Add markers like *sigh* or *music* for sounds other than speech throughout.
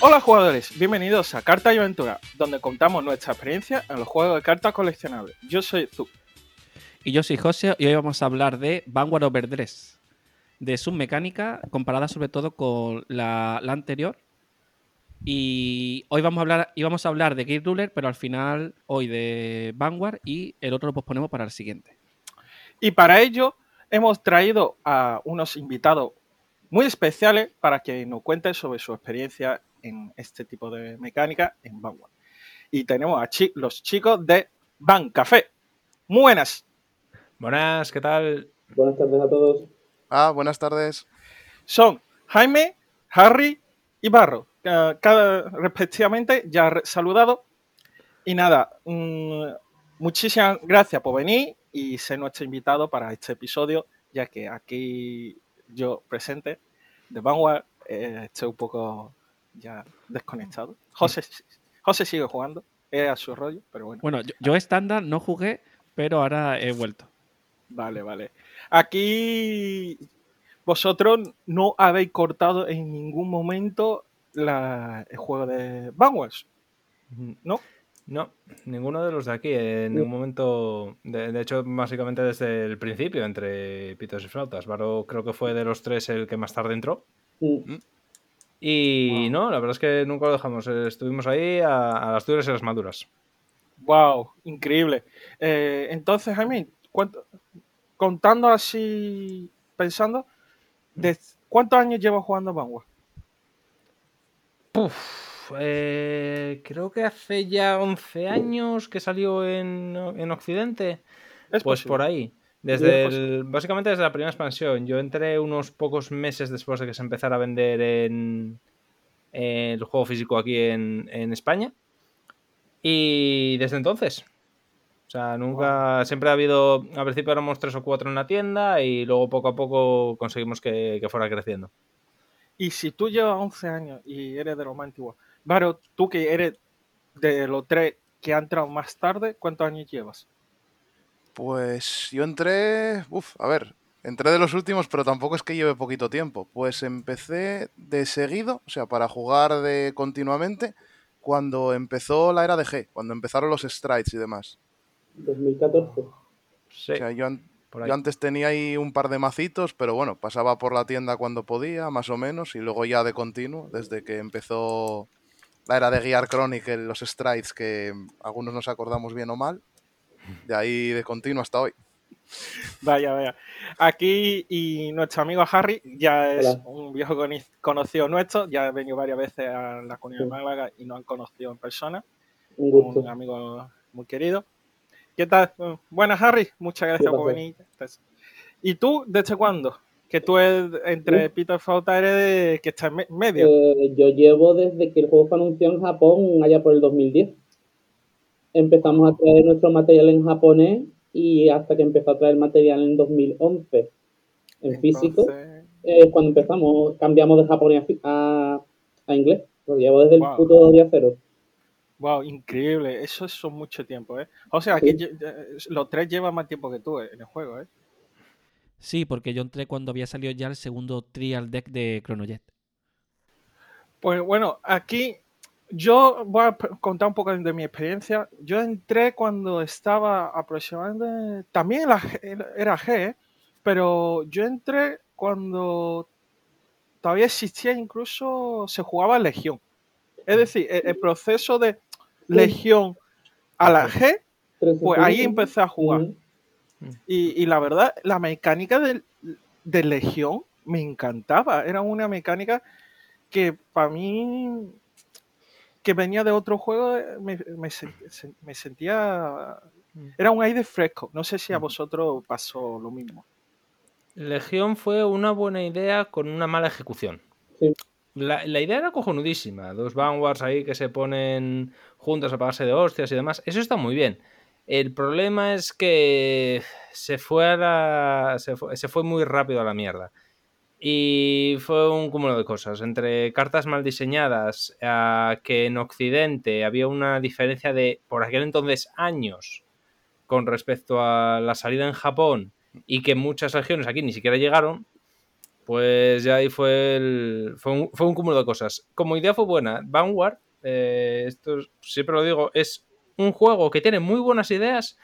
Hola jugadores, bienvenidos a Carta y Aventura, donde contamos nuestra experiencia en los juegos de cartas coleccionables. Yo soy Zu. Y yo soy José y hoy vamos a hablar de Vanguard Overdress, de su mecánica comparada sobre todo con la, la anterior. Y hoy vamos a hablar, íbamos a hablar de Gate Ruler, pero al final hoy de Vanguard y el otro lo posponemos para el siguiente. Y para ello hemos traído a unos invitados muy especiales para que nos cuenten sobre su experiencia en este tipo de mecánica en Vanguard. Y tenemos a chi- los chicos de Van Café. Muy buenas. Buenas, ¿qué tal? Buenas tardes a todos. Ah, buenas tardes. Son Jaime, Harry y Barro. Ca- Cada, respectivamente, ya saludado. Y nada, mm, muchísimas gracias por venir y ser nuestro invitado para este episodio, ya que aquí yo presente de Vanguard eh, estoy un poco ya desconectado. José, José sigue jugando, es a su rollo, pero bueno. Bueno, yo, yo estándar no jugué, pero ahora he vuelto. Vale, vale. Aquí vosotros no habéis cortado en ningún momento la- el juego de Vanguard, ¿no? No, ninguno de los de aquí. En ningún momento. De, de hecho, básicamente desde el principio, entre pitos y flautas. Varo creo que fue de los tres el que más tarde entró. Mm, Y Wow. no, la verdad es que nunca lo dejamos. Estuvimos ahí a, a las duras y a las maduras. Wow, increíble. Eh, entonces, Jaime, ¿cuánto- contando así, pensando, ¿de ¿cuántos años llevas jugando Vanguard? Puf, eh, creo que hace ya 11 años que salió en, en Occidente. Es Pues posible. por ahí. Desde Es el- básicamente desde la primera expansión. Yo entré unos pocos meses después de que se empezara a vender en, en el juego físico aquí en, en España. Y desde entonces. O sea, nunca. Siempre ha habido. Al principio éramos tres o cuatro en la tienda y luego poco a poco conseguimos que, que fuera creciendo. Y si tú llevas 11 años y eres de los más antiguos, Varo, tú que eres de los tres que han entrado más tarde, ¿cuántos años llevas? Pues yo entré, uf, a ver, entré de los últimos, pero tampoco es que lleve poquito tiempo. Pues empecé de seguido, o sea, para jugar de continuamente, cuando empezó la era de G, cuando empezaron los strides y demás. 2014. Sí, O sea, yo, an- por ahí. yo antes tenía ahí un par de macitos, pero bueno, pasaba por la tienda cuando podía, más o menos, y luego ya de continuo, desde que empezó la era de Gear Chronicle, los strides, que algunos nos acordamos bien o mal, de ahí de continuo hasta hoy. Vaya, vaya. Aquí y nuestro amigo Harry ya es Hola. un viejo conocido nuestro, ya ha venido varias veces a la comunidad de. Málaga y nos han conocido en persona, Un gusto. un amigo muy querido. ¿Qué tal? Buenas, Harry, muchas gracias por venir. ¿Y tú, desde cuándo? Que tú eres, entre y Flauta eres de, que estás en me- medio. Eh, yo llevo desde que el juego fue anunciado en Japón, allá por el 2010. Empezamos a traer nuestro material en japonés y hasta que empezó a traer material en 2011 en físico. Eh, cuando empezamos, cambiamos de japonés a, a, a inglés. Lo llevo desde Wow. el puto día cero. wow, increíble. Eso es mucho tiempo, ¿eh? O sea, aquí Sí. los tres llevan más tiempo que tú eh, en el juego, ¿eh? Sí, porque yo entré cuando había salido ya el segundo trial deck de Chronojet. Pues bueno, aquí yo voy a contar un poco de mi experiencia. Yo entré cuando estaba aproximadamente, también la era- G, pero yo entré cuando todavía existía incluso, se jugaba Legión. Es decir, el, el proceso de Legión a la G, pues ahí empecé a jugar. Y, y la verdad, la mecánica de, de Legión me encantaba. Era una mecánica que para mí, que venía de otro juego, eh, me, me sen- sen- me sentía... Era un aire fresco. No sé si a vosotros pasó lo mismo. Legión fue una buena idea con una mala ejecución. Sí. La, la idea era cojonudísima. Dos Vanguards ahí que se ponen juntos a pagarse de hostias y demás. Eso está muy bien. El problema es que se fue, a la, se fue, se fue muy rápido a la mierda. Y fue un cúmulo de cosas. Entre cartas mal diseñadas, a que en Occidente había una diferencia de, por aquel entonces, años con respecto a la salida en Japón y que muchas regiones aquí ni siquiera llegaron, Pues ya ahí fue, el, fue, un, fue un cúmulo de cosas. Como idea fue buena. Vanguard, eh, esto siempre lo digo, es un juego que tiene muy buenas ideas,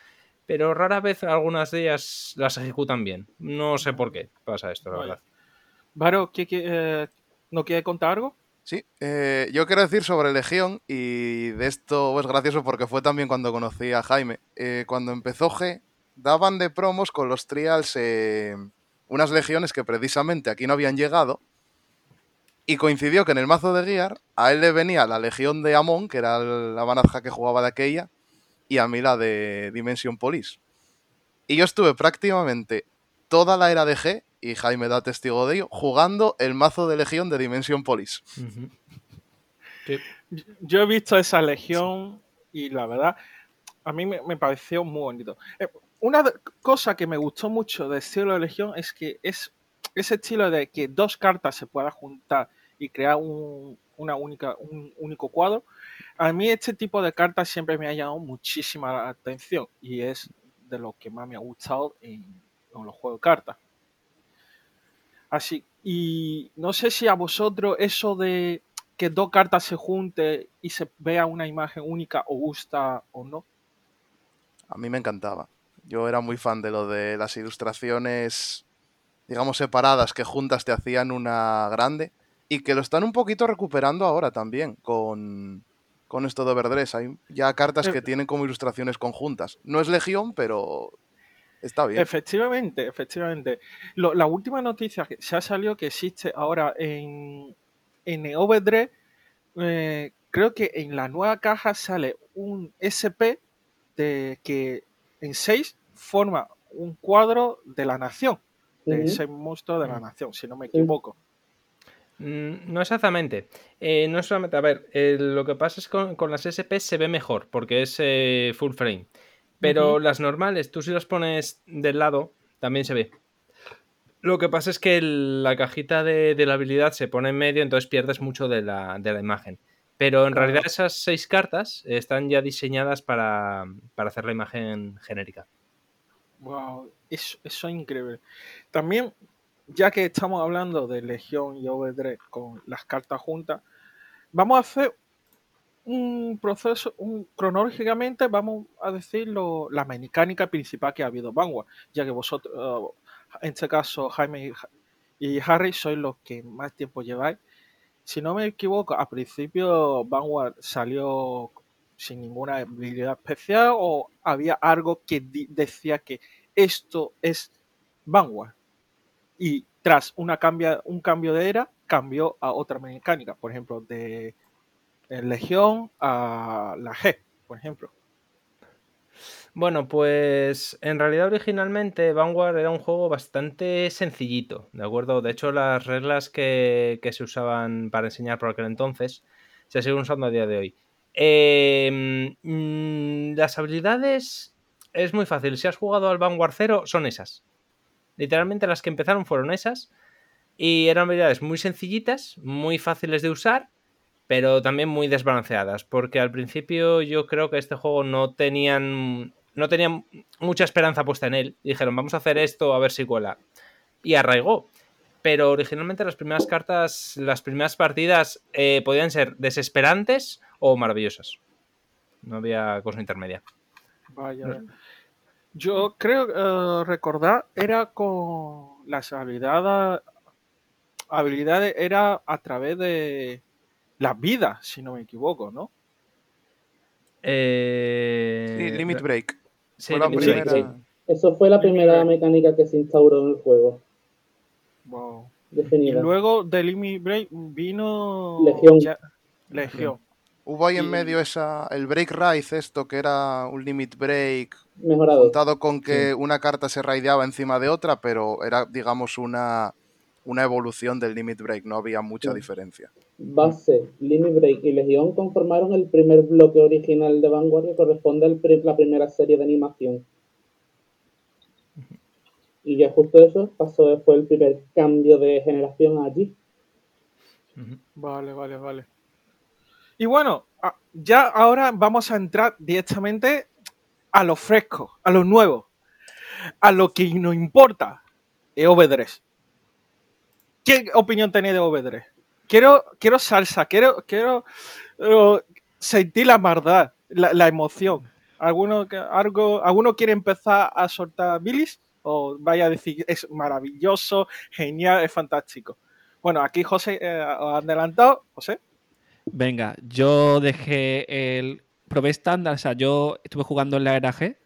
pero rara vez algunas de ellas las ejecutan bien. No sé por qué pasa esto, la verdad. Varo, ¿qué- qué, eh, ¿no quiere contar algo? Sí, eh, yo quiero decir sobre Legión, y de esto es gracioso porque fue también cuando conocí a Jaime. Eh, cuando empezó G, daban de promos con los trials unas legiones que precisamente aquí no habían llegado. Y coincidió que en el mazo de Gear a él le venía la legión de Amon, que era la baraja que jugaba de aquella, y a mí la de Dimension Police. Y yo estuve prácticamente toda la era de G, y Jaime da testigo de ello, jugando el mazo de legión de Dimension Police. Sí. Yo he visto esa legión y la verdad, a mí me, me pareció muy bonito. Eh, una cosa que me gustó mucho del estilo de legión es que es ese estilo de que dos cartas se puedan juntar y crear un, una única, un único cuadro. A mí este tipo de cartas siempre me ha llamado muchísima la atención y es de lo que más me ha gustado en, en los juegos de cartas. Así, y no sé si a vosotros eso de que dos cartas se junten y se vea una imagen única os gusta o no. A mí me encantaba. Yo era muy fan de lo de las ilustraciones, digamos, separadas que juntas te hacían una grande y que lo están un poquito recuperando ahora también con, con esto de Overdress. Hay ya cartas que Eh. tienen como ilustraciones conjuntas. No es Legión, pero está bien. Efectivamente, efectivamente. Lo- la última noticia que se ha salido que existe ahora en, en Overdrive, eh, creo que en la nueva caja sale un SP de que en 6 forma un cuadro de la nación, de ese monstruo de la nación, si no me equivoco. Mm, No exactamente. Eh, no solamente. A ver, eh, lo que pasa es que con, con las SP se ve mejor porque es eh, full frame. Pero las normales, tú si las pones del lado, también se ve. Lo que pasa es que el- la cajita de, de la habilidad se pone en medio, entonces pierdes mucho de la, de la imagen. Pero en Claro. realidad esas seis cartas están ya diseñadas para, para hacer la imagen genérica. Wow, eso, eso es increíble. También, ya que estamos hablando de Legión y Overdrive con las cartas juntas, vamos a hacer un proceso, un, cronológicamente vamos a decir lo- la mecánica principal que ha habido Vanguard, ya que vosotros, en este caso Jaime y Harry, sois los que más tiempo lleváis. Si no me equivoco, al principio Vanguard salió sin ninguna habilidad especial o había algo que decía que esto es Vanguard. Y tras una cambia, un cambio de era, cambió a otra mecánica, por ejemplo, de Legión a la G, por ejemplo. Bueno, pues en realidad originalmente Vanguard era un juego bastante sencillito, ¿de acuerdo? De hecho, las reglas que, que se usaban para enseñar por aquel entonces se siguen usando a día de hoy. Eh, mm, las habilidades es muy fácil. Si has jugado al Vanguard 0, son esas. Literalmente las que empezaron fueron esas. Y eran habilidades muy sencillitas, muy fáciles de usar, pero también muy desbalanceadas. Porque al principio yo creo que este juego no tenían. No tenían mucha esperanza puesta en él. Dijeron, vamos a hacer esto a ver si cuela. Y arraigó. Pero originalmente las primeras cartas, las primeras partidas eh, podían ser desesperantes o maravillosas. No había cosa intermedia. Vaya. Yo creo eh, recordar era con las habilidades, habilidades era a través de las vidas, si no me equivoco, ¿no? Eh, Sí, Limit Break. sí, Fue la Limit Sí, Break, primera- sí. Eso fue la primera mecánica que se instauró en el juego, Wow. Y definida. luego de Limit Break vino Legión. ya- Legión. Hubo ahí Y- en medio esa, el Break Rise, esto que era un Limit Break, Mejorado. juntado con que una carta se raideaba encima de otra, pero era, digamos, una, una evolución del Limit Break, no había mucha Sí. diferencia. Base, Limit Break y Legión conformaron el primer bloque original de Vanguard que corresponde a la primera serie de animación. Y ya justo eso pasó después el primer cambio de generación allí. Vale, vale, vale. Y bueno, a- ya ahora vamos a entrar directamente a lo fresco, a lo nuevo, a lo que nos importa, EOB3. ¿Qué opinión tenéis de OV3? Quiero, quiero salsa, quiero, quiero eh, sentir la maldad, la, la emoción. ¿Alguno, algo, ¿Alguno quiere empezar a soltar bilis? ¿O vaya a decir es maravilloso, genial, es fantástico? Bueno, aquí José eh, adelantado. José. Venga, yo dejé el. Probé estándar, o sea, yo estuve jugando en la era G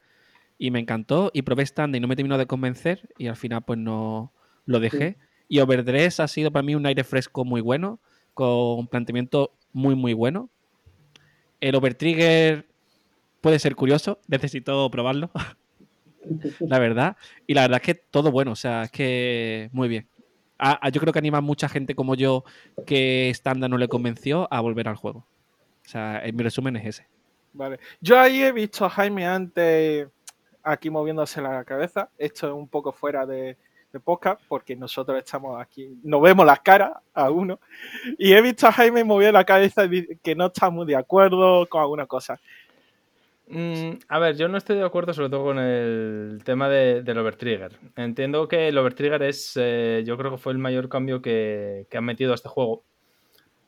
y me encantó. Y probé estándar y no me terminó de convencer. Y al final, pues no lo dejé. Y Overdress ha sido para mí un aire fresco muy bueno, con planteamiento muy, muy bueno. El Overtrigger puede ser curioso, *laughs* necesito probarlo. *laughs* la verdad. Y la verdad es que todo bueno, o sea, es que muy bien. Ah, ah, yo creo que anima a mucha gente como yo que estándar no le convenció a volver al juego. O sea, en mi resumen es ese. Vale. Yo ahí he visto a Jaime antes aquí moviéndose la cabeza. Esto es un poco fuera de, podcast porque nosotros estamos aquí, nos vemos las caras a uno. Y he visto a Jaime moviendo la cabeza que no está muy de acuerdo con alguna cosa. Mm, a ver, yo no estoy de acuerdo sobre todo con el tema de- del Overtrigger. Entiendo que el Overtrigger es, eh, yo creo que fue el mayor cambio que, que han metido este juego.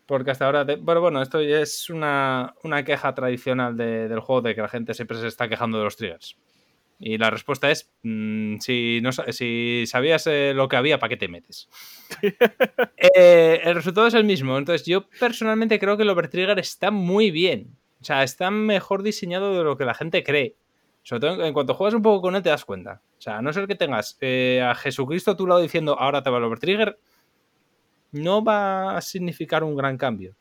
Porque hasta ahora, bueno, bueno, esto es una, una queja tradicional de- del juego de que la gente siempre se está quejando de los triggers. Y la respuesta es, mm, si, no, si sabías eh, lo que había, ¿para qué te metes? *laughs* Eh, el resultado es el mismo. Entonces, yo personalmente creo que el Overtrigger está muy bien. O sea, está mejor diseñado de lo que la gente cree. Sobre todo en, en cuanto juegas un poco con él, te das cuenta. O sea, a no ser que tengas eh, a Jesucristo a tu lado diciendo ahora te va el Overtrigger, no va a significar un gran cambio.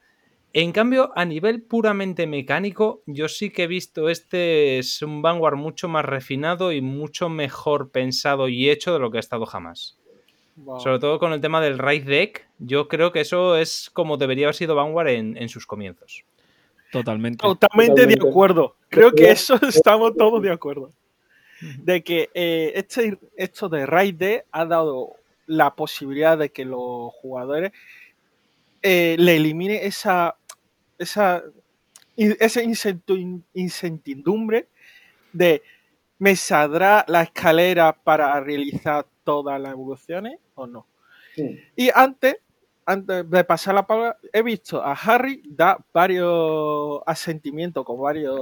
En cambio, a nivel puramente mecánico, yo sí que he visto este es un Vanguard mucho más refinado y mucho mejor pensado y hecho de lo que ha estado jamás. Wow. Sobre todo con el tema del Raid Deck, yo creo que eso es como debería haber sido Vanguard en, en sus comienzos. Totalmente. Totalmente, de acuerdo. Creo que eso *laughs* estamos todos de acuerdo. De que eh, este, esto de Raid D ha dado la posibilidad de que los jugadores eh, le elimine esa, esa, incertidumbre de ¿me saldrá la escalera para realizar todas las evoluciones o no? Sí. Y antes, antes de pasar la palabra, he visto a Harry dar varios asentimientos con varias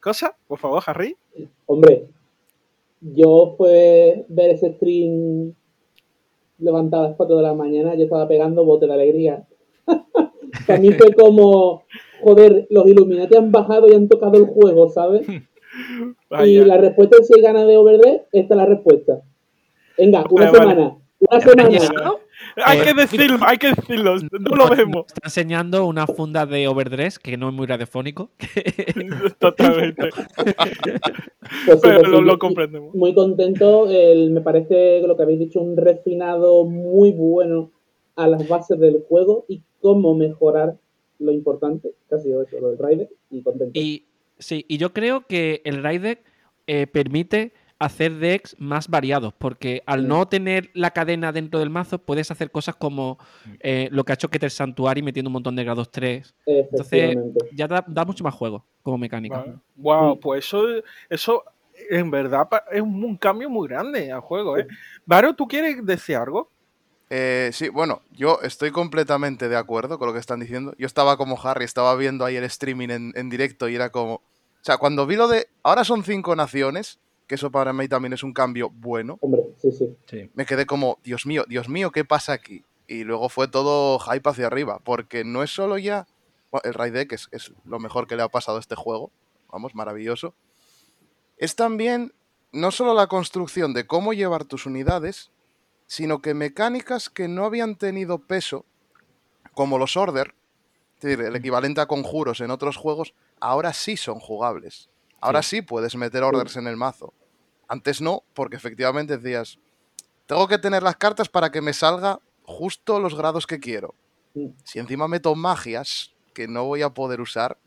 cosas. Por favor, Harry. Hombre, yo fue ver ese stream levantado a las 4 de la mañana, yo estaba pegando bote de alegría. *laughs* Para mí fue como, joder, los Illuminati han bajado y han tocado el juego, ¿sabes? *laughs* Y la respuesta es si hay ganas de Overdress, esta es la respuesta. Venga, una Vale, vale. semana. Una semana. Hay que decirlo, hay que decirlo. No lo vemos. Está enseñando una funda de overdress que no es muy radiofónico. *laughs* Totalmente. Pues Pero pues sí, lo, comprendemos. muy contento. el- me parece que lo que habéis dicho, un refinado muy bueno a las bases del juego y cómo mejorar lo importante, que ha sido eso, lo del Rider, y contento. Y sí, y yo creo que el Raid Deck eh, permite hacer decks más variados, porque al Sí. no tener la cadena dentro del mazo, puedes hacer cosas como eh, lo que ha hecho Keter Sanctuary metiendo un montón de grados 3. Entonces, ya da, da mucho más juego como mecánica. Vale. Wow, Sí. pues eso, eso en verdad es un, un cambio muy grande al juego, ¿eh? Varo, ¿tú quieres decir algo? Eh, sí, bueno, yo estoy completamente de acuerdo con lo que están diciendo. Yo estaba como Harry, estaba viendo ahí el streaming en, en directo y era como... O sea, cuando vi lo de... Ahora son cinco naciones, que eso para mí también es un cambio bueno. Hombre, sí, sí. Sí. me quedé como, Dios mío, Dios mío, ¿qué pasa aquí? Y luego fue todo hype hacia arriba, porque no es solo ya... bueno, el Raid Deck es, es lo mejor que le ha pasado a este juego, vamos, maravilloso. Es también no solo la construcción de cómo llevar tus unidades, sino que mecánicas que no habían tenido peso, como los Order, es decir, el equivalente a conjuros en otros juegos, ahora sí son jugables. Ahora sí, puedes meter orders en el mazo. Antes no, porque efectivamente decías, tengo que tener las cartas para que me salga justo los grados que quiero. Si encima meto magias que no voy a poder usar,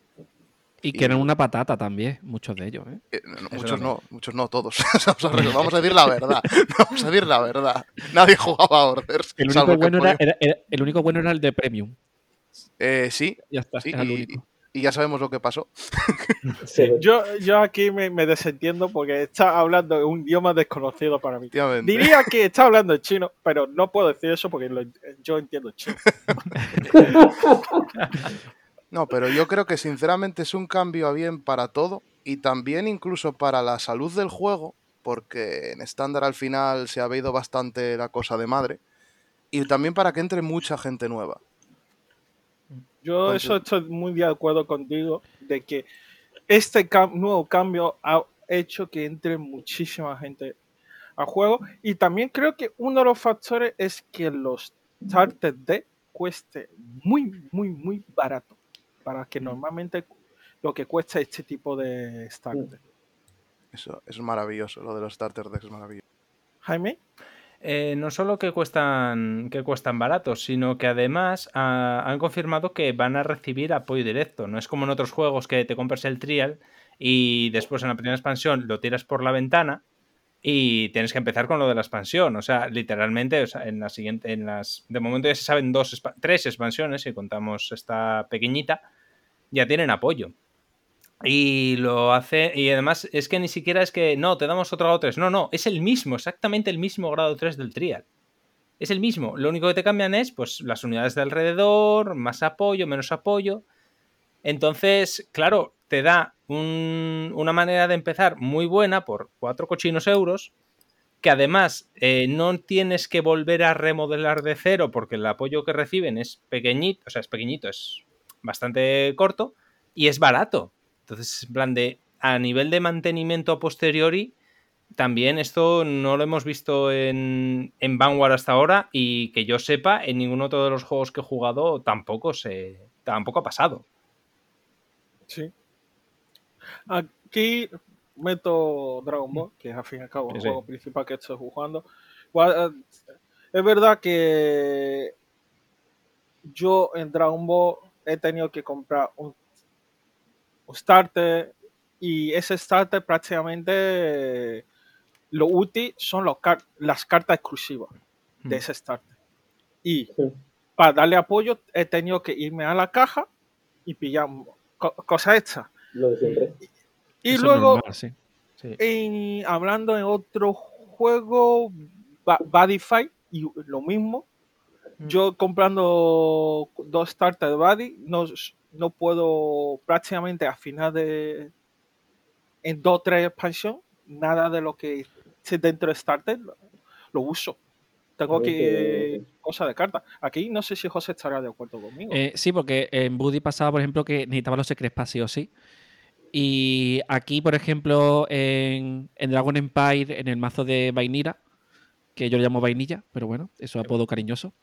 Y que eran una patata también, muchos de ellos. ¿eh? eh, no, muchos no, muchos no, todos. *laughs* vamos, a, re- *laughs* vamos a decir la verdad. Vamos a decir la verdad. Nadie jugaba a orders. El único, bueno era, podía- era- era- el único bueno era el de Premium. Eh, sí, Ya está, sí, era el y- único. y ya sabemos lo que pasó. *laughs* Yo, yo aquí me, me desentiendo porque está hablando un idioma desconocido para mí. Diría que está hablando en chino, pero no puedo decir eso porque lo- yo entiendo chino. No, pero yo creo que sinceramente es un cambio a bien para todo y también incluso para la salud del juego, porque en estándar al final se ha ido bastante la cosa de madre, y también para que entre mucha gente nueva. Yo Entonces- eso estoy muy de acuerdo contigo de que este cam- nuevo cambio ha hecho que entre muchísima gente al juego y también creo que uno de los factores es que los starter deck cueste muy muy muy barato para que normalmente lo que cuesta este tipo de starter. Eso es maravilloso, lo de los starter decks es maravilloso. Jaime, Eh, no solo que cuestan, que cuestan baratos, sino que además ah, han confirmado que van a recibir apoyo directo. No es como en otros juegos que te compras el trial y después en la primera expansión lo tiras por la ventana y tienes que empezar con lo de la expansión. O sea, literalmente, o sea, en la siguiente, en las. De momento ya se saben dos, tres expansiones, si contamos esta pequeñita, ya tienen apoyo. Y lo hace. Y además es que ni siquiera es que no, te damos otro grado 3. No, no, es el mismo, exactamente el mismo grado 3 del trial. Es el mismo. Lo único que te cambian es pues las unidades de alrededor, más apoyo, menos apoyo. Entonces, claro, te da un- una manera de empezar muy buena por cuatro cochinos euros. Que además eh, no tienes que volver a remodelar de cero porque el apoyo que reciben es pequeñito, o sea, es pequeñito, es bastante corto y es barato. Entonces, en plan de, a nivel de mantenimiento a posteriori, también esto no lo hemos visto en, en Vanguard hasta ahora y que yo sepa, en ningún otro de los juegos que he jugado tampoco, se, tampoco ha pasado. sí. Aquí meto Dragon Ball, que es al fin y al cabo el Sí, sí. juego principal que estoy jugando. Eh, Es verdad que yo en Dragon Ball he tenido que comprar un, un starter y ese starter prácticamente lo útil son los car- las cartas exclusivas de Mm. ese starter. Y Sí. para darle apoyo he tenido que irme a la caja y pillar co- cosas extra. Lo de siempre. Y Eso luego, normal, sí. Sí. en- hablando en otro juego, Ba- Badify, y lo mismo. Mm. Yo comprando dos starters de Buddy, no, no puedo prácticamente a final de. En dos o tres expansión, nada de lo que esté dentro de starter lo, lo uso. Tengo que. que- Cosa de carta. Aquí no sé si José estará de acuerdo conmigo. Eh, sí, porque en Buddy pasaba, por ejemplo, que necesitaba los Secret Pass sí o sí. Y aquí, por ejemplo, en, en Dragon Empire, en el mazo de Vainira, que yo lo llamo vainilla, pero bueno, eso es apodo cariñoso.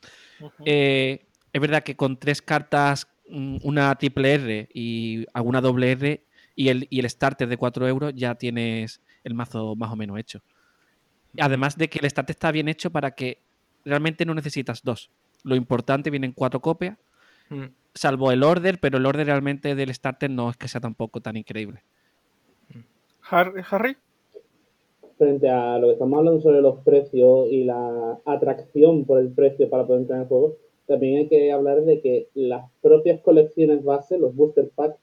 Eh, es verdad que con tres cartas, mm, una triple R y alguna doble R y el, y el starter de 4 euros, ya tienes el mazo más o menos hecho. Además de que el starter está bien hecho para que realmente no necesitas dos. Lo importante vienen cuatro copias, Mm. salvo el order, pero el order realmente del starter no es que sea tampoco tan increíble. Harry, Harry, frente a lo que estamos hablando sobre los precios y la atracción por el precio para poder entrar en el juego, también hay que hablar de que las propias colecciones base, los booster packs,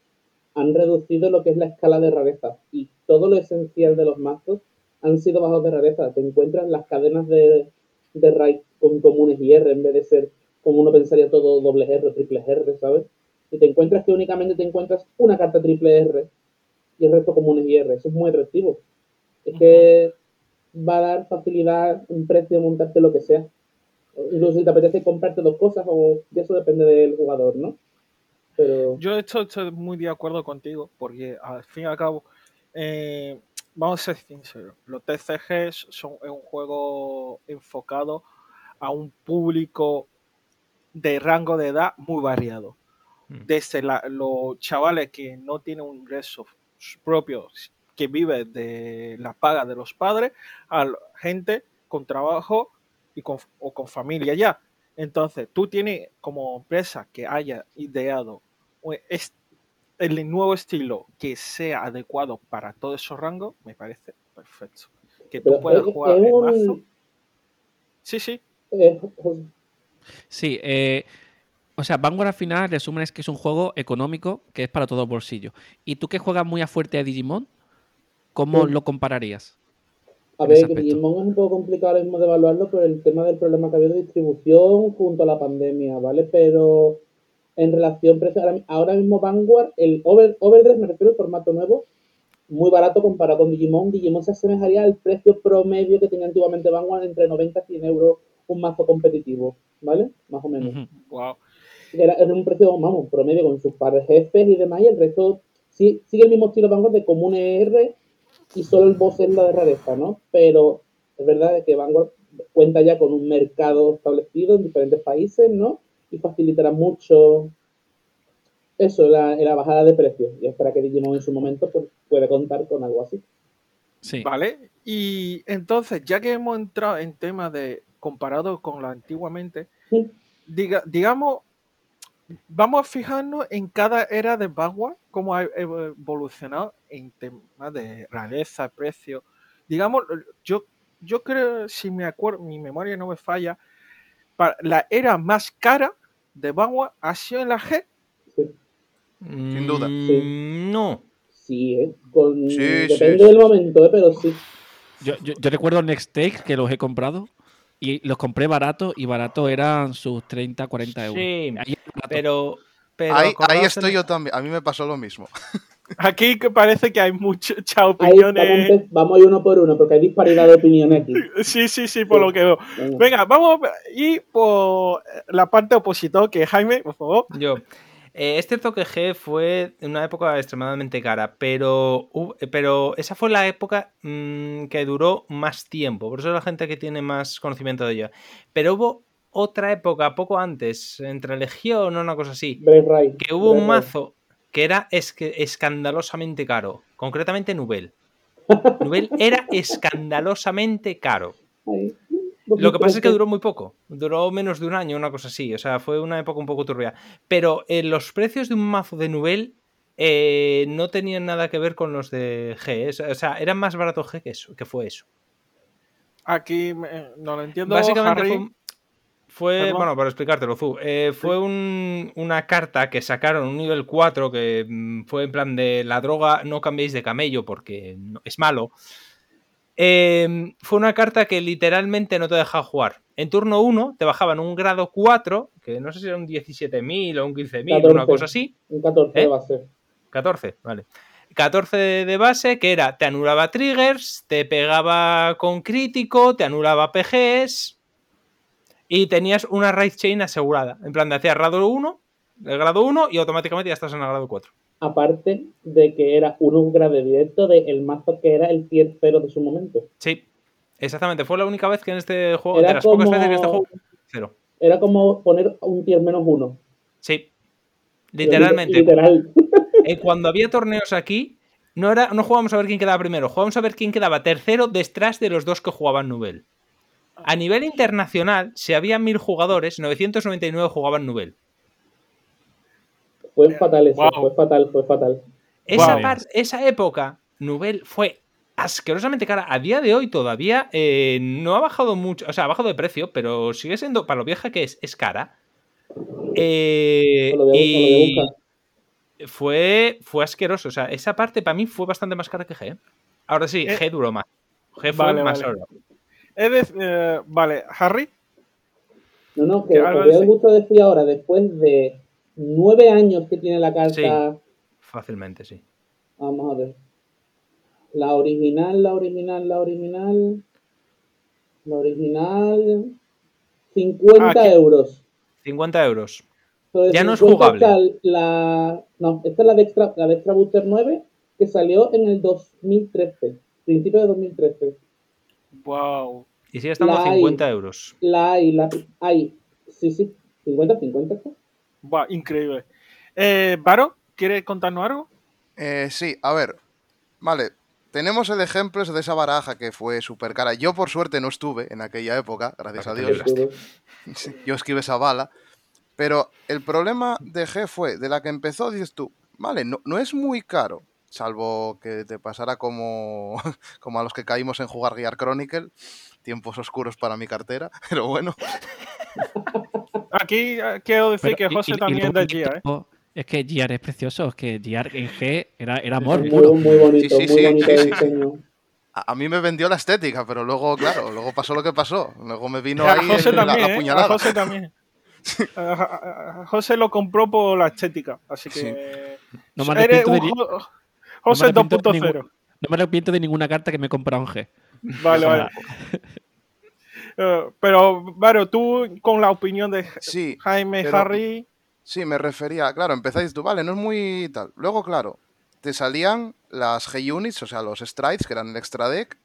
han reducido lo que es la escala de rareza y todo lo esencial de los mazos han sido bajos de rareza. Te encuentras las cadenas de, de raid con comunes y R en vez de ser como uno pensaría todo doble R o triple R, ¿sabes? Y te encuentras que únicamente te encuentras una carta triple R y el resto comunes y R. Eso es muy atractivo. Es que va a dar facilidad, un precio, montarte lo que sea. Incluso si te apetece comprarte dos cosas, o eso depende del jugador, ¿no? Pero Yo esto estoy muy de acuerdo contigo, porque al fin y al cabo, eh, vamos a ser sinceros, los TCGs son un juego enfocado a un público de rango de edad muy variado. Mm. Desde la- los chavales que no tienen un ingreso propio, que vive de la paga de los padres, a gente con trabajo y con, o con familia ya. Entonces, tú tienes como empresa que haya ideado el nuevo estilo que sea adecuado para todos esos rangos, me parece perfecto. Que tú pero puedas es- jugar es el un- mazo. Sí, sí. es- Sí, eh, O sea, Vanguard al final, resumen, es que es un juego económico que es para todo bolsillo. ¿Y tú que juegas muy a fuerte a Digimon? ¿Cómo Sí. lo compararías? A ver. Digimon es un poco complicado ahora mismo de evaluarlo por el tema del problema que ha habido de distribución junto a la pandemia, ¿vale? Pero en relación precio, ahora, ahora mismo Vanguard, el Over, Overdress, me refiero al formato nuevo, muy barato comparado con Digimon. Digimon se asemejaría al precio promedio que tenía antiguamente Vanguard entre 90 y 100 euros un mazo competitivo, ¿vale? Más o menos. Wow. Era, era un precio, vamos, promedio con sus pares jefes y demás, y el resto sí, sigue el mismo estilo Vanguard de común ER y solo el boss es la de rareza, ¿no? Pero es verdad que Vanguard cuenta ya con un mercado establecido en diferentes países, ¿no? Y facilitará mucho eso, la, la bajada de precios. Y espera que Digimon en su momento pues, pueda contar con algo así. Sí. Vale. Y entonces, ya que hemos entrado en temas de comparado con lo antiguamente, Sí. diga, digamos, vamos a fijarnos en cada era de Vanguard, cómo ha evolucionado en temas de rareza, precio. Digamos, yo, yo creo, si me acuerdo, mi memoria no me falla, para la era más cara de Vanguard ha sido en la G. Sí, Sin duda. Mm, No. sí, ¿eh? Con- Sí, depende sí, del sí. momento, ¿eh? Pero sí. Yo, yo- yo recuerdo Next Take que los he comprado y los compré barato y barato eran sus 30, 40 euros. Sí, Ahí pero. pero ahí, estoy yo también. A mí me pasó lo mismo. *laughs* Aquí que parece que hay muchas vamos, opiniones. a- vamos a ir uno por uno, porque hay disparidad de opiniones aquí. *laughs* Sí, sí, sí, por lo que veo. Venga. Venga, vamos a ir por la parte opositor, que Jaime, por favor. Yo. Eh, es cierto que G fue una época extremadamente cara, pero, pero esa fue la época mm, que duró más tiempo. Por eso la gente que tiene más conocimiento de ella. Pero hubo otra época poco antes, entre Legión o una cosa así, que hubo un Brave mazo que era escandalosamente caro. Concretamente Nubel. *laughs* Nubel era escandalosamente caro. Lo que pasa es que duró muy poco. Duró menos de un año, una cosa así. O sea, fue una época un poco turbia. Pero eh, los precios de un mazo de Nubel eh, no tenían nada que ver con los de G. ¿eh? O sea, eran más barato G que eso, que fue eso. Aquí me- no lo entiendo. Básicamente Harry. fue, fue- Perdón. bueno, para explicártelo, Zu, eh, fue un- una carta que sacaron un nivel 4 que mm, fue en plan de la droga no cambiéis de camello porque no- es malo. Eh, fue una carta que literalmente no te dejaba jugar. En turno 1 te bajaban un grado 4, que no sé si era un 17.000 o un 15.000, una 14. cosa así. Un 14 ¿Eh? a ser. 14, vale. 14 de base, que era, te anulaba triggers, te pegaba con crítico, te anulaba PGs y tenías una raid chain asegurada. En plan, de hacías grado 1, el grado 1 y automáticamente ya estás en el grado 4. Aparte de que era un upgrade directo del mazo que era el tier 0 de su momento. Sí, exactamente. Fue la única vez que en este juego, Era de las pocas como- veces que en este juego, cero. Era como poner un tier menos uno. Sí, literalmente. Literal. Eh, cuando había torneos aquí, no, era, no jugábamos a ver quién quedaba primero, jugábamos a ver quién quedaba tercero detrás de los dos que jugaban Nubel. A nivel internacional, si había mil jugadores, 999 jugaban Nubel. Fue fatal eso. Wow. Fue fatal, fue fatal. Esa, Wow. par- esa época, Nubel fue asquerosamente cara. A día de hoy todavía eh, no ha bajado mucho, o sea, ha bajado de precio, pero sigue siendo, para lo vieja que es, es cara. Eh, No lo voy a- no lo voy a y fue, fue asqueroso. O sea, esa parte para mí fue bastante más cara que G. ¿eh? Ahora sí, Eh, G duró más. G fue vale, más vale. eh, vale, Harry. No, no, que Que voy a decir ahora, después de nueve años que tiene la carta. Sí. Fácilmente, sí. Vamos a ver. La original, la original, la original. La original. 50 Ah, euros. 50 euros. Sobre Ya no es 50 jugable. La, no, esta es la de, extra, la de Extra Booster 9 que salió en el 2013. Principio de 2013. Wow. Y sigue estando a La hay. 50 euros. La hay, la hay. Sí, sí. 50, 50 increíble. Eh, Varo, ¿quieres contarnos algo? Eh, sí, a ver. Vale, tenemos el ejemplo de esa baraja que fue súper cara. Yo, por suerte, no estuve en aquella época, gracias a Dios. *laughs* Yo esquivé esa bala. Pero el problema de G fue, de la que empezó, dices tú, vale, no, no es muy caro, salvo que te pasara como, *laughs* como a los que caímos en jugar Gear Chronicle, tiempos oscuros para mi cartera, *laughs* pero bueno. *laughs* Aquí quiero decir Pero- que y- José y- y también es luego de Gia, ¿eh? tipo- Es que Giar es precioso, es que Giar en G era, era amor muy, puro. muy bonito, Sí, sí, muy sí, bonito sí, el sí. diseño. A, mí me vendió la estética, pero luego, claro, luego pasó lo que pasó. Luego me vino a ahí José el- la, también, la ¿eh? A puñalada. José también. A- a- a- José lo compró por la estética, así que No me eres arrepiento de Jo- José de 2.0. ningún- No me arrepiento de ninguna carta que me he comprado en G. Vale, O sea, vale. *laughs* Eh, pero, Varo, tú con la opinión de Sí, Jaime, pero- Harry, Sí, me refería, claro, empezáis tú, vale, no es muy tal. Luego, claro, te salían las G-Units, o sea, los Strides, que eran el extra deck,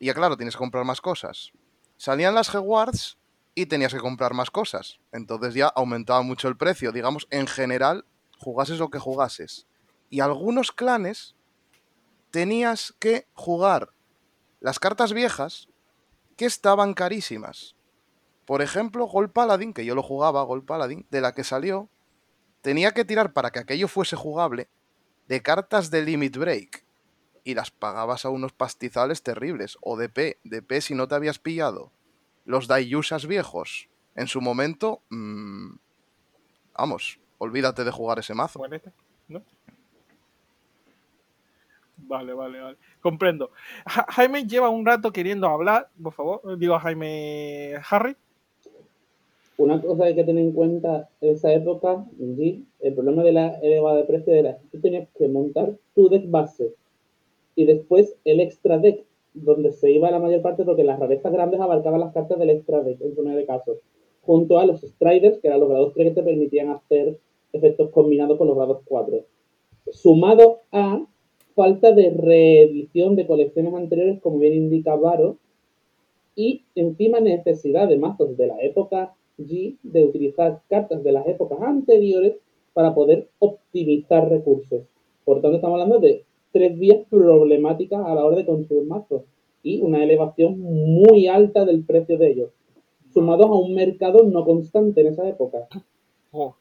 y ya claro, tienes que comprar más cosas. Salían las G-Wards y tenías que comprar más cosas. Entonces ya aumentaba mucho el precio, digamos, en general, jugases lo que jugases. Y algunos clanes tenías que jugar las cartas viejas que estaban carísimas. Por ejemplo, Gold Paladin, que yo lo jugaba, Gold Paladin, de la que salió, tenía que tirar para que aquello fuese jugable de cartas de Limit Break. Y las pagabas a unos pastizales terribles. O de P. De P si no te habías pillado. Los Daiyusas viejos. En su momento. mm, vamos, olvídate de jugar ese mazo. Vale, vale, vale. Comprendo. Ja- Jaime lleva un rato queriendo hablar, por favor. Digo, Jaime Harry. Una cosa que hay que tener en cuenta en esa época, G, el problema de la elevada de precio era que tú tenías que montar tu deck base y después el extra deck, donde se iba la mayor parte porque las rarezas grandes abarcaban las cartas del extra deck en mayoría de casos, junto a los Striders, que eran los grados 3 que te permitían hacer efectos combinados con los grados 4. Sumado a falta de reedición de colecciones anteriores, como bien indica Varo, y encima necesidad de mazos de la época G de utilizar cartas de las épocas anteriores para poder optimizar recursos. Por tanto, estamos hablando de tres vías problemáticas a la hora de construir mazos y una elevación muy alta del precio de ellos, sumados a un mercado no constante en esa época.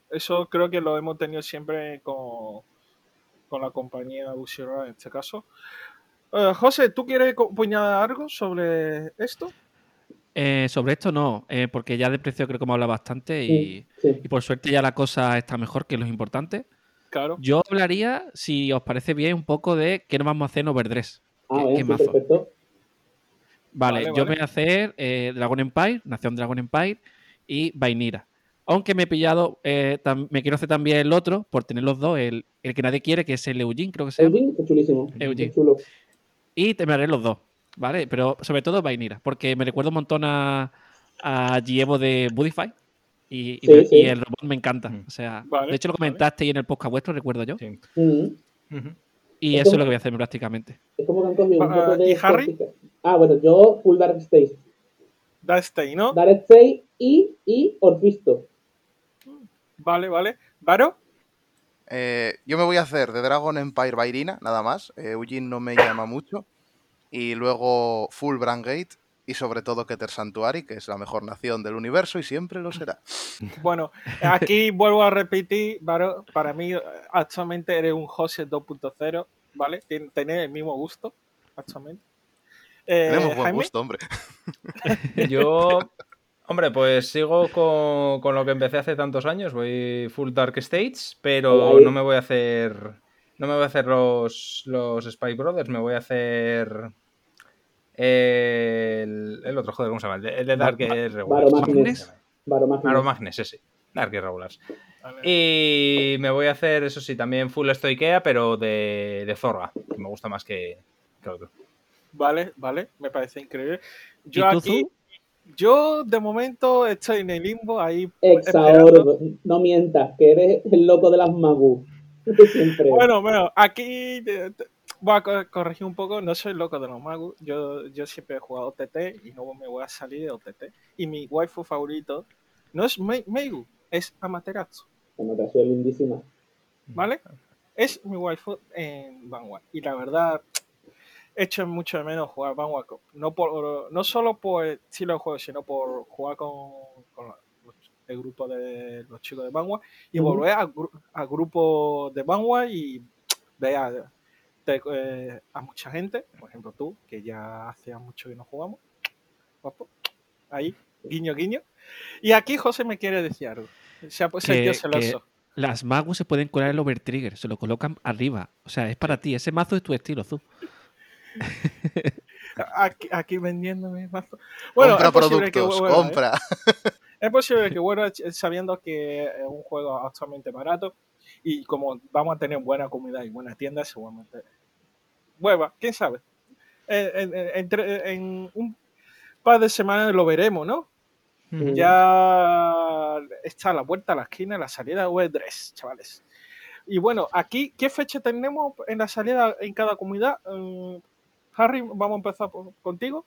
Eso creo que lo hemos tenido siempre con, con la compañía Bushiroad en este caso. Eh, José, ¿tú quieres opinar algo sobre esto? Eh, sobre esto no, eh, porque ya de precio creo que hemos hablado bastante y, Sí. y por suerte ya la cosa está mejor, que es lo importante. Claro. Yo hablaría, si os parece bien, un poco de qué nos vamos a hacer en Overdress. Ah, ¿Qué- bien, perfecto. Vale, Vale, yo vale. voy a hacer eh, Dragon Empire, Nación Dragon Empire y Vainira. Aunque me he pillado, eh, tam- me quiero hacer también el otro, por tener los dos, el, el que nadie quiere, que es el Eugene, creo que se llama. Eugene, qué chulísimo. Eugene. Chulo. Y te me haré los dos, ¿vale? Pero sobre todo Vainira, porque me recuerda un montón a, a Gievo de Budify. Y, y Sí, me- sí. y el robot me encanta. O sea, Vale, de hecho lo vale. comentaste ahí en el podcast vuestro, recuerdo yo. Sí. Y Es eso es lo que voy a hacer prácticamente. Es como que han cogido un Ah, poco de... ¿y Harry? Ah, bueno, yo Full Dark Stage. Dastey, ¿no? Dark Stage y, y Orfisto. Vale, vale. ¿Varo? Eh, yo me voy a hacer de Dragon Empire Bairina, nada más. Eh, Eugene no me llama mucho. Y luego Full Brand Gate. Y sobre todo Keter Santuari, que es la mejor nación del universo y siempre lo será. *laughs* Bueno, aquí vuelvo a repetir, Varo, para mí eh, actualmente eres un José 2.0, ¿vale? Tenés el mismo gusto, actualmente. Eh, Tenemos buen Jaime, gusto, hombre. *laughs* Yo, hombre, pues sigo con, con lo que empecé hace tantos años. Voy full Dark States, pero no me voy a hacer. No me voy a hacer los, los Spy Brothers, me voy a hacer. El, el otro, joder, ¿cómo se llama? El de, el de Dark Regulars. Varo ¿Cómo Magnes. Magnes. Ese. Dark Regulars. Y me voy a hacer, eso sí, también full Stoikea, pero de, de Zorga, que me gusta más que, que otro. Vale, vale, me parece increíble. ¿Y Yo tú, aquí, Zu? Yo de momento estoy en el limbo ahí. Exaorb. esperando. No mientas, que eres el loco de las Magu. Siempre. Bueno, bueno, aquí eh, voy a co- corregir un poco, no soy loco de los magos, yo, yo siempre he jugado OTT y no me voy a salir de OTT. Y mi waifu favorito no es Me- Meigu, es Amaterasu. Ha sido lindísima. ¿vale? Es mi waifu en Vanguard. Y la verdad, echo mucho de menos jugar Vanguard. co- No, por, no solo por el estilo de juego, sino por jugar con, el grupo de los chicos de Vanguard y volver al gru- al grupo de Vanguard y ver a, te- eh, a mucha gente, por ejemplo tú, que ya hacía mucho que no jugamos. Guapo. Ahí, guiño, guiño. Y aquí José me quiere decir algo. Se ha puesto el tío Que- celoso. Las Magus se pueden colar el overtrigger, se lo colocan arriba. O sea, es para ti. Ese mazo es tu estilo, Zu. *laughs* Aquí, aquí vendiéndome mazo. Bueno, compra productos, vuelva, ¿eh? compra. *laughs* Es posible que vuelva ch- sabiendo que es un juego actualmente barato y como vamos a tener buena comunidad y buenas tiendas, seguramente vuelva, quién sabe. Eh, En, en- entre- en un par de semanas lo veremos, ¿no? Mm. Ya está a la vuelta a la esquina la salida de Web3, chavales. Y bueno, aquí, ¿qué fecha tenemos en la salida en cada comunidad? Harry, vamos a empezar por- contigo.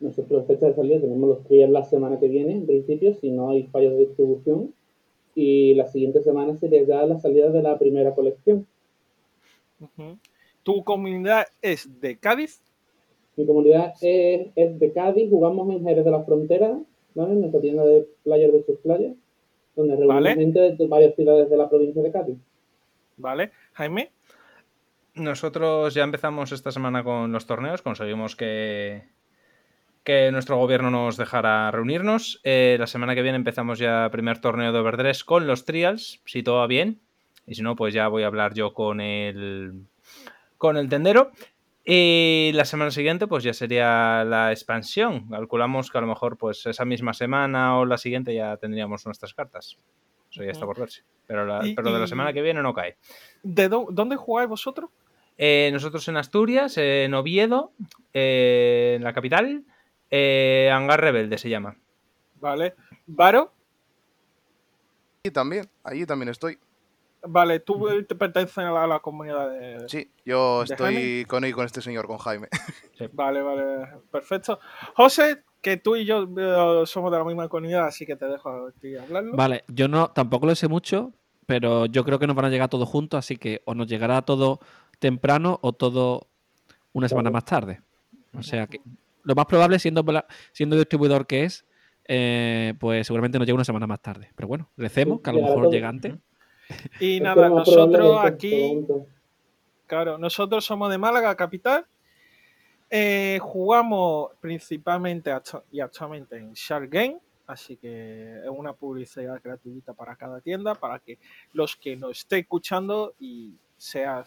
Nosotros fecha de salida tenemos los trials la semana que viene, en principio, si no hay fallos de distribución. Y la siguiente semana sería ya la salida de la primera colección. Tu comunidad es de Cádiz. Mi comunidad es, es de Cádiz, jugamos en Jerez de la Frontera, ¿vale? En nuestra tienda de Player vs Player, donde reunimos Vale. gente de varias ciudades de la provincia de Cádiz. ¿Vale? Jaime. Nosotros ya empezamos esta semana con los torneos, conseguimos que, que nuestro gobierno nos dejara reunirnos. Eh, la semana que viene empezamos ya primer torneo de Overdress con los trials, si todo va bien. Y si no, pues ya voy a hablar yo con el, con el tendero. Y la semana siguiente, pues ya sería la expansión. Calculamos que a lo mejor, pues esa misma semana o la siguiente ya tendríamos nuestras cartas. Eso ya está por verse. Pero, la- pero de la semana que viene no cae. ¿De dó- dónde jugáis vosotros? Eh, nosotros en Asturias, en Oviedo, eh, en la capital, eh, Hangar Rebelde se llama. ¿Vale? Varo. Y también, allí también estoy. Vale, tú te perteneces a la, a la comunidad de... Sí, yo ¿De estoy Jaime? con, con este señor, con Jaime. *laughs* Vale, vale, perfecto. José, que tú y yo somos de la misma comunidad, así que te dejo a ti hablarlo. Vale, yo no, tampoco lo sé mucho, pero yo creo que nos van a llegar todos juntos, así que o nos llegará todo temprano o todo una semana más tarde. O sea que lo más probable, siendo, siendo distribuidor que es, eh, pues seguramente nos llega una semana más tarde. Pero bueno, recemos, que a lo mejor llega antes. Y nada, nosotros aquí... Claro, nosotros somos de Málaga, capital. Eh, jugamos principalmente y actualmente en Shark Game, así que es una publicidad gratuita para cada tienda, para que los que nos estén escuchando y sea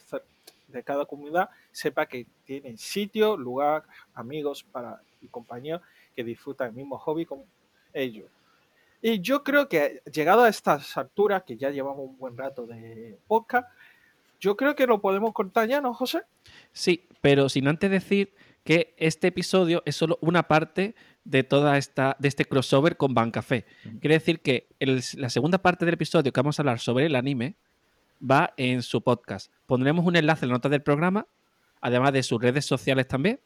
de cada comunidad sepa que tienen sitio, lugar, amigos para, y compañeros que disfrutan el mismo hobby como ellos. Y yo creo que llegado a estas alturas, que ya llevamos un buen rato de podcast, yo creo que lo podemos cortar ya, ¿no, José? Sí, pero sin antes decir que este episodio es solo una parte de toda esta de este crossover con Bancafé. Quiere decir que el- la segunda parte del episodio que vamos a hablar sobre el anime va en su podcast. Pondremos un enlace en la nota del programa, además de sus redes sociales también,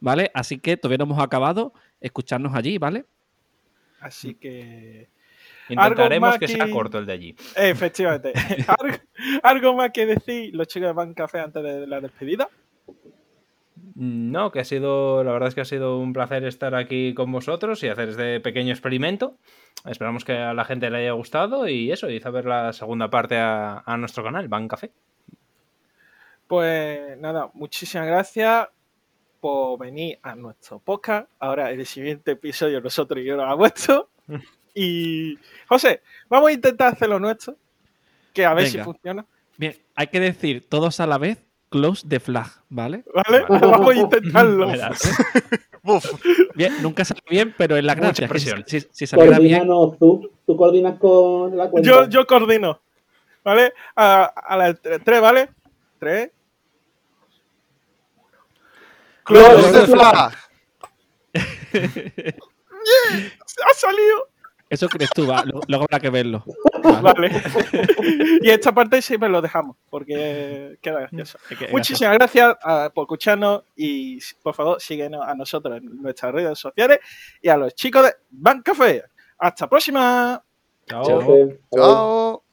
¿vale? Así que todavía no hemos acabado, escucharnos allí, ¿vale? Así que, Intentaremos más que sea que- corto el de allí. efectivamente, *laughs* ¿Algo, algo más que decir los chicos de Ban Café antes de la despedida. No, que ha sido, la verdad es que ha sido un placer estar aquí con vosotros y hacer este pequeño experimento. Esperamos que a la gente le haya gustado y eso, y ver la segunda parte a, a nuestro canal, Ban Café. Pues nada, muchísimas gracias por venir a nuestro podcast. Ahora, en el siguiente episodio, nosotros y yo lo vuestro. *laughs* Y, José, vamos a intentar hacer lo nuestro, que a ver si funciona. Bien, hay que decir todos a la vez, close the flag, ¿vale? ¿Vale? Vale. *laughs* Vamos a intentarlo. *laughs* Bien, nunca sale bien, pero es la gracia. que Si, si- si saliera bien, tú. Tú coordinas con la cuenta. Yo, yo coordino. ¿Vale? A, a las tre- tres, ¿vale? Tres. ¡Close Close the the flag! *laughs* ¡Ha salido! eso crees tú, va. Luego habrá que verlo. *laughs* Vale. y esta parte siempre lo dejamos, porque queda gracioso. Muchísimas gracias por escucharnos y por favor síguenos a nosotros en nuestras redes sociales y a los chicos de Ban Café. Hasta la próxima. Chao. Chao. ¡Chao!